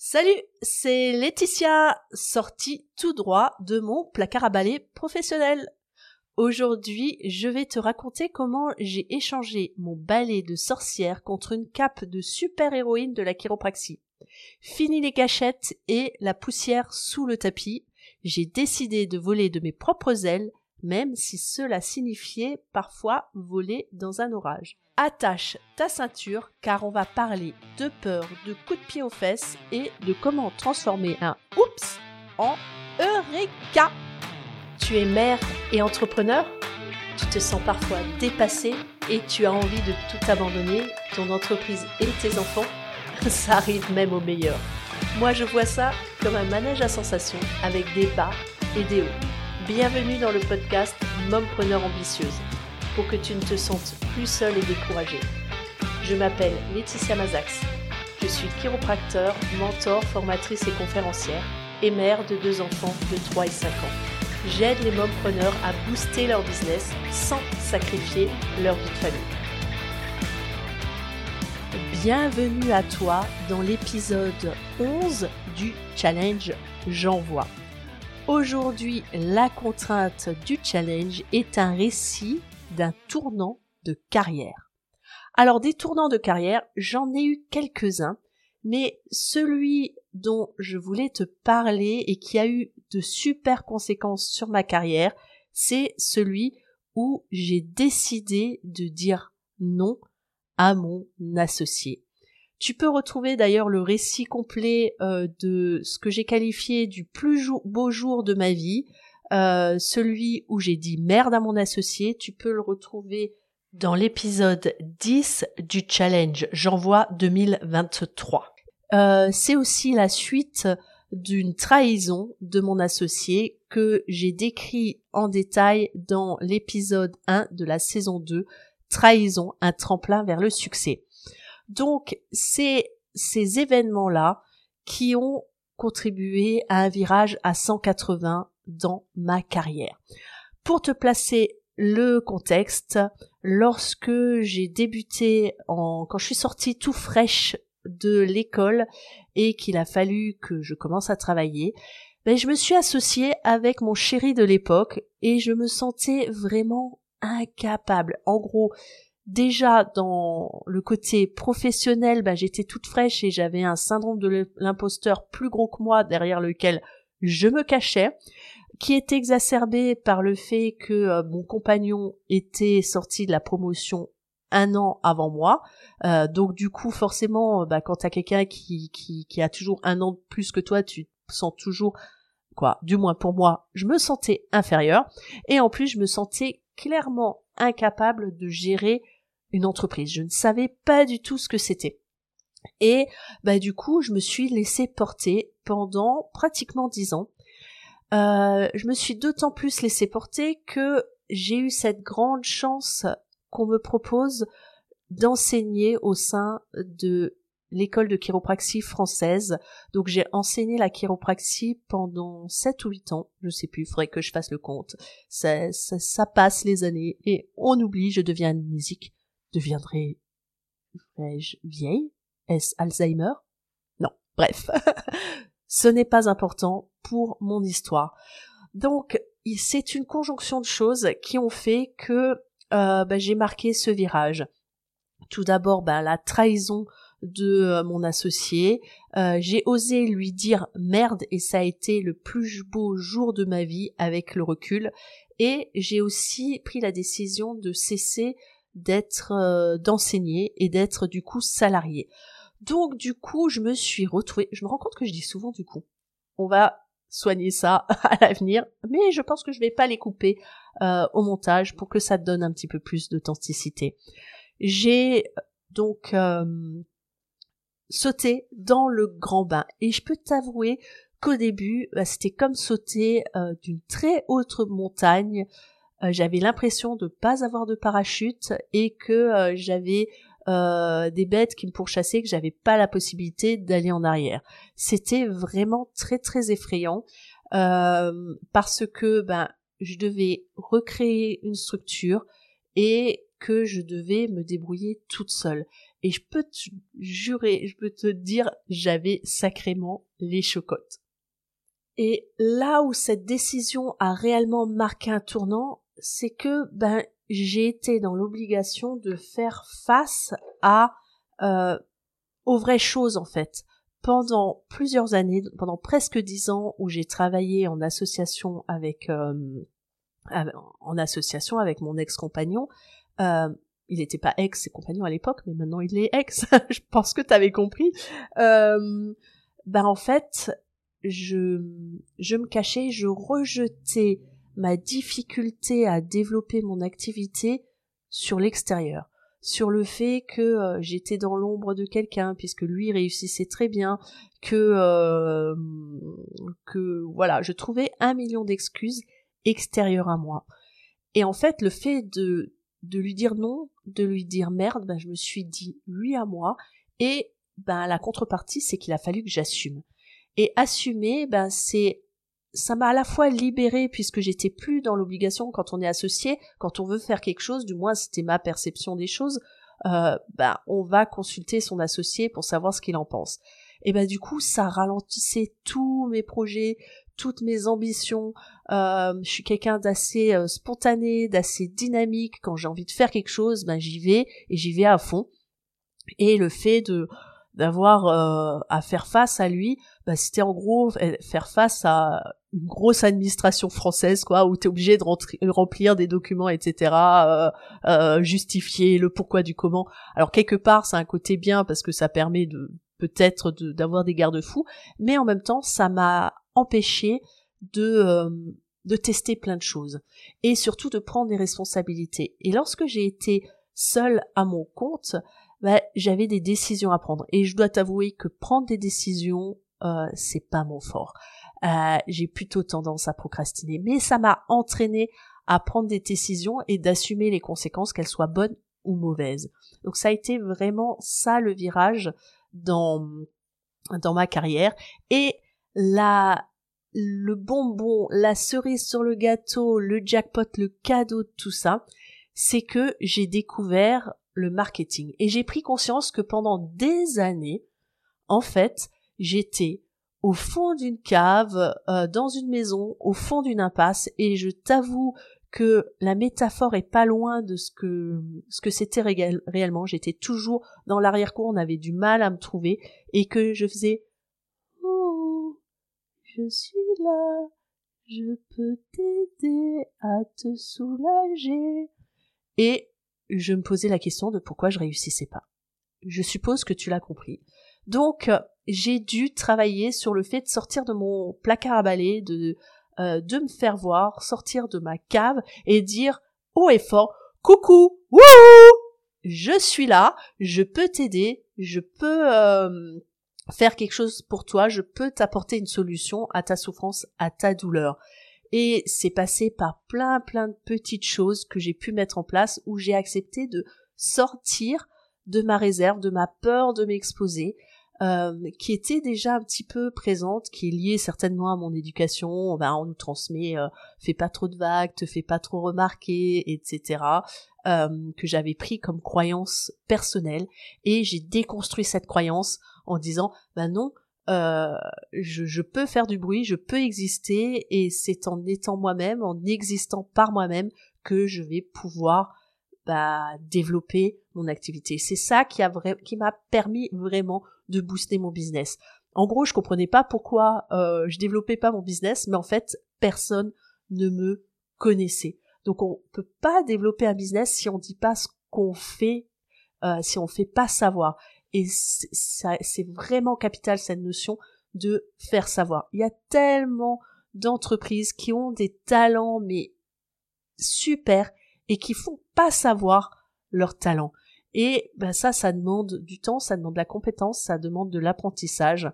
Salut, c'est Laetitia, sortie tout droit de mon placard à balai professionnel. Aujourd'hui, je vais te raconter comment j'ai échangé mon balai de sorcière contre une cape de super-héroïne de la chiropraxie. Fini les gâchettes et la poussière sous le tapis, j'ai décidé de voler de mes propres ailes, même si cela signifiait parfois voler dans un orage attache ta ceinture car on va parler de peur, de coups de pied aux fesses et de comment transformer un oups en eureka. Tu es mère et entrepreneur Tu te sens parfois dépassé et tu as envie de tout abandonner, ton entreprise et tes enfants Ça arrive même au meilleur. Moi je vois ça comme un manège à sensations avec des bas et des hauts. Bienvenue dans le podcast Mompreneur ambitieuse pour que tu ne te sentes plus seule et découragée. Je m'appelle Laetitia Mazax. Je suis chiropracteur, mentor, formatrice et conférencière et mère de deux enfants de 3 et 5 ans. J'aide les mompreneurs à booster leur business sans sacrifier leur vie de famille. Bienvenue à toi dans l'épisode 11 du challenge J'envoie. Aujourd'hui, la contrainte du challenge est un récit d'un tournant de carrière. Alors des tournants de carrière, j'en ai eu quelques-uns, mais celui dont je voulais te parler et qui a eu de super conséquences sur ma carrière, c'est celui où j'ai décidé de dire non à mon associé. Tu peux retrouver d'ailleurs le récit complet euh, de ce que j'ai qualifié du plus beau jour de ma vie, euh, celui où j'ai dit merde à mon associé, tu peux le retrouver dans l'épisode 10 du challenge J'envoie 2023. Euh, c'est aussi la suite d'une trahison de mon associé que j'ai décrit en détail dans l'épisode 1 de la saison 2, Trahison, un tremplin vers le succès. Donc, c'est ces événements-là qui ont contribué à un virage à 180 dans ma carrière. Pour te placer le contexte, lorsque j'ai débuté en, quand je suis sortie tout fraîche de l'école et qu'il a fallu que je commence à travailler, ben, je me suis associée avec mon chéri de l'époque et je me sentais vraiment incapable. En gros, déjà dans le côté professionnel, ben, j'étais toute fraîche et j'avais un syndrome de l'imposteur plus gros que moi derrière lequel je me cachais qui était exacerbé par le fait que euh, mon compagnon était sorti de la promotion un an avant moi. Euh, donc du coup, forcément, euh, bah, quand t'as quelqu'un qui, qui, qui a toujours un an de plus que toi, tu sens toujours, quoi, du moins pour moi, je me sentais inférieure. Et en plus, je me sentais clairement incapable de gérer une entreprise. Je ne savais pas du tout ce que c'était. Et bah du coup, je me suis laissé porter pendant pratiquement dix ans. Euh, je me suis d'autant plus laissé porter que j'ai eu cette grande chance qu'on me propose d'enseigner au sein de l'école de chiropraxie française. Donc j'ai enseigné la chiropraxie pendant 7 ou 8 ans, je sais plus, il faudrait que je fasse le compte. Ça, ça, ça passe les années et on oublie, je deviens amnésique. Deviendrai je vieille? Est-ce Alzheimer? Non, bref. Ce n'est pas important pour mon histoire. Donc, c'est une conjonction de choses qui ont fait que euh, bah, j'ai marqué ce virage. Tout d'abord, bah, la trahison de euh, mon associé. Euh, j'ai osé lui dire merde et ça a été le plus beau jour de ma vie avec le recul. Et j'ai aussi pris la décision de cesser d'être d'enseigner et d'être du coup salarié. Donc du coup, je me suis retrouvée, je me rends compte que je dis souvent du coup. On va soigner ça à l'avenir, mais je pense que je vais pas les couper euh, au montage pour que ça donne un petit peu plus d'authenticité. J'ai donc euh, sauté dans le grand bain et je peux t'avouer qu'au début, bah, c'était comme sauter euh, d'une très haute montagne. J'avais l'impression de pas avoir de parachute et que j'avais euh, des bêtes qui me pourchassaient que j'avais pas la possibilité d'aller en arrière. C'était vraiment très très effrayant euh, parce que ben je devais recréer une structure et que je devais me débrouiller toute seule. Et je peux te jurer, je peux te dire, j'avais sacrément les chocottes. Et là où cette décision a réellement marqué un tournant, c'est que ben j'ai été dans l'obligation de faire face à euh, aux vraies choses en fait. Pendant plusieurs années, pendant presque dix ans, où j'ai travaillé en association avec euh, en association avec mon ex-compagnon, euh, il n'était pas ex-compagnon à l'époque, mais maintenant il est ex. je pense que tu avais compris. Euh, ben en fait, je, je me cachais, je rejetais ma difficulté à développer mon activité sur l'extérieur, sur le fait que euh, j'étais dans l'ombre de quelqu'un puisque lui réussissait très bien, que euh, que voilà, je trouvais un million d'excuses extérieures à moi. Et en fait, le fait de de lui dire non, de lui dire merde, ben je me suis dit oui à moi et ben la contrepartie c'est qu'il a fallu que j'assume. Et assumer, ben c'est ça m'a à la fois libérée puisque j'étais plus dans l'obligation quand on est associé, quand on veut faire quelque chose, du moins c'était ma perception des choses, euh, ben on va consulter son associé pour savoir ce qu'il en pense. Et ben du coup ça ralentissait tous mes projets, toutes mes ambitions. Euh, je suis quelqu'un d'assez euh, spontané, d'assez dynamique. Quand j'ai envie de faire quelque chose, ben j'y vais et j'y vais à fond. Et le fait de d'avoir euh, à faire face à lui, bah, c'était en gros faire face à une grosse administration française, quoi, où t'es obligé de remplir des documents, etc., euh, euh, justifier le pourquoi du comment. Alors quelque part, c'est un côté bien parce que ça permet de peut-être d'avoir des garde-fous, mais en même temps, ça m'a empêché de de tester plein de choses et surtout de prendre des responsabilités. Et lorsque j'ai été seule à mon compte, bah, j'avais des décisions à prendre. Et je dois t'avouer que prendre des décisions, euh, c'est pas mon fort. Euh, j'ai plutôt tendance à procrastiner. Mais ça m'a entraîné à prendre des décisions et d'assumer les conséquences, qu'elles soient bonnes ou mauvaises. Donc ça a été vraiment ça le virage dans dans ma carrière. Et la le bonbon, la cerise sur le gâteau, le jackpot, le cadeau de tout ça, c'est que j'ai découvert le marketing. Et j'ai pris conscience que pendant des années, en fait, j'étais au fond d'une cave, euh, dans une maison, au fond d'une impasse, et je t'avoue que la métaphore est pas loin de ce que ce que c'était réellement. J'étais toujours dans l'arrière-cour, on avait du mal à me trouver, et que je faisais Oh, je suis là, je peux t'aider à te soulager. Et je me posais la question de pourquoi je réussissais pas. Je suppose que tu l'as compris. Donc, j'ai dû travailler sur le fait de sortir de mon placard à balai, de, euh, de me faire voir, sortir de ma cave et dire haut et fort, coucou, wouhou, je suis là, je peux t'aider, je peux euh, faire quelque chose pour toi, je peux t'apporter une solution à ta souffrance, à ta douleur. Et c'est passé par plein plein de petites choses que j'ai pu mettre en place où j'ai accepté de sortir de ma réserve, de ma peur de m'exposer, euh, qui était déjà un petit peu présente, qui est liée certainement à mon éducation. On nous transmet euh, fais pas trop de vagues, te fais pas trop remarquer, etc. Euh, que j'avais pris comme croyance personnelle et j'ai déconstruit cette croyance en disant ben non, euh, je, peux faire du bruit, je peux exister, et c'est en étant moi-même, en existant par moi-même, que je vais pouvoir bah, développer mon activité. C'est ça qui a qui m'a permis vraiment de booster mon business. En gros, je comprenais pas pourquoi euh, je développais pas mon business, mais en fait, personne ne me connaissait. Donc, on peut pas développer un business si on dit pas ce qu'on fait, euh, si on fait pas savoir. Et c'est vraiment capital cette notion de faire savoir. Il y a tellement d'entreprises qui ont des talents mais super et qui font pas savoir leurs talents. Et ben ça, ça demande du temps, ça demande de la compétence, ça demande de l'apprentissage.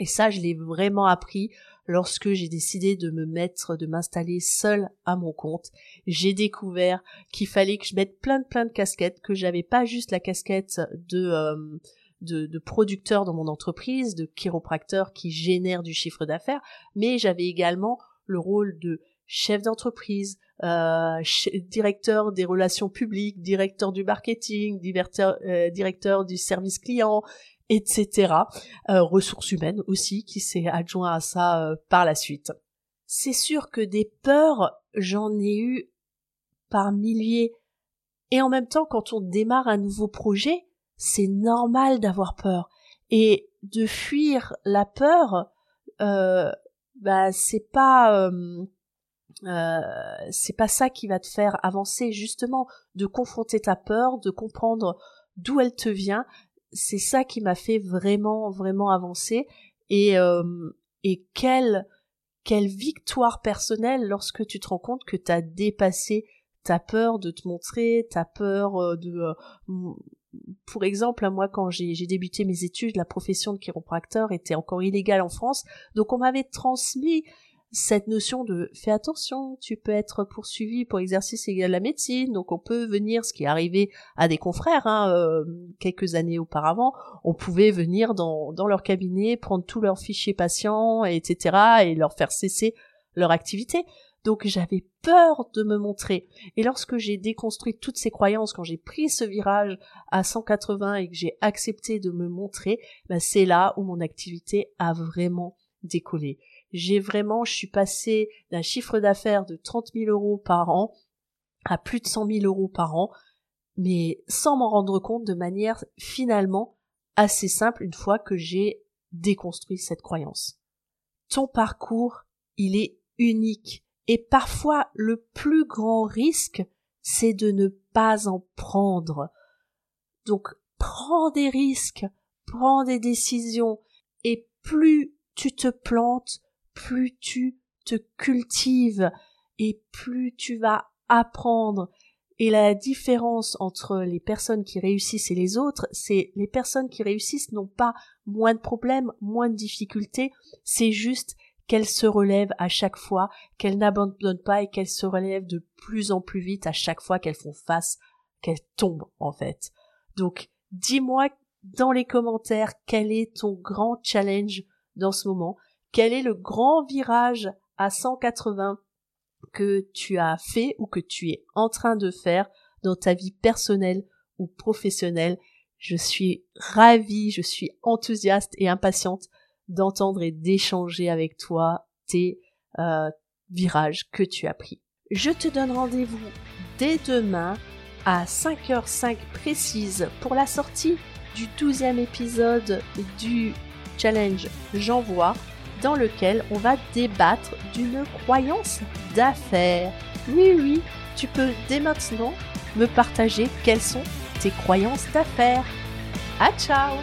Et ça, je l'ai vraiment appris lorsque j'ai décidé de me mettre, de m'installer seule à mon compte. J'ai découvert qu'il fallait que je mette plein de plein de casquettes, que j'avais pas juste la casquette de, euh, de, producteur dans mon entreprise, de chiropracteur qui génère du chiffre d'affaires, mais j'avais également le rôle de chef d'entreprise, euh, directeur des relations publiques, directeur du marketing, euh, directeur du service client, etc. Euh, ressources humaines aussi, qui s'est adjoint à ça euh, par la suite. C'est sûr que des peurs, j'en ai eu par milliers. Et en même temps, quand on démarre un nouveau projet, c'est normal d'avoir peur. Et de fuir la peur, euh, bah c'est pas euh, euh, c'est pas ça qui va te faire avancer justement de confronter ta peur de comprendre d'où elle te vient c'est ça qui m'a fait vraiment vraiment avancer. Et euh, et quelle quelle victoire personnelle lorsque tu te rends compte que tu as dépassé ta peur de te montrer ta peur euh, de pour exemple, moi, quand j'ai débuté mes études, la profession de chiropracteur était encore illégale en France, donc on m'avait transmis cette notion de fais attention, tu peux être poursuivi pour exercice égal à la médecine, donc on peut venir, ce qui est arrivé à des confrères hein, euh, quelques années auparavant, on pouvait venir dans, dans leur cabinet, prendre tous leurs fichiers patients, etc., et leur faire cesser leur activité. Donc j'avais peur de me montrer. Et lorsque j'ai déconstruit toutes ces croyances, quand j'ai pris ce virage à 180 et que j'ai accepté de me montrer, bah c'est là où mon activité a vraiment décollé. J'ai vraiment, je suis passée d'un chiffre d'affaires de 30 000 euros par an à plus de 100 000 euros par an, mais sans m'en rendre compte de manière finalement assez simple une fois que j'ai déconstruit cette croyance. Ton parcours, il est unique. Et parfois, le plus grand risque, c'est de ne pas en prendre. Donc, prends des risques, prends des décisions, et plus tu te plantes, plus tu te cultives, et plus tu vas apprendre. Et la différence entre les personnes qui réussissent et les autres, c'est les personnes qui réussissent n'ont pas moins de problèmes, moins de difficultés, c'est juste qu'elle se relève à chaque fois, qu'elle n'abandonne pas et qu'elle se relève de plus en plus vite à chaque fois qu'elles font face, qu'elles tombent en fait. Donc dis-moi dans les commentaires quel est ton grand challenge dans ce moment, quel est le grand virage à 180 que tu as fait ou que tu es en train de faire dans ta vie personnelle ou professionnelle? Je suis ravie, je suis enthousiaste et impatiente d'entendre et d'échanger avec toi tes euh, virages que tu as pris. Je te donne rendez-vous dès demain à 5h05 précise pour la sortie du 12e épisode du challenge J'envoie dans lequel on va débattre d'une croyance d'affaires. Oui, oui, tu peux dès maintenant me partager quelles sont tes croyances d'affaires. À ciao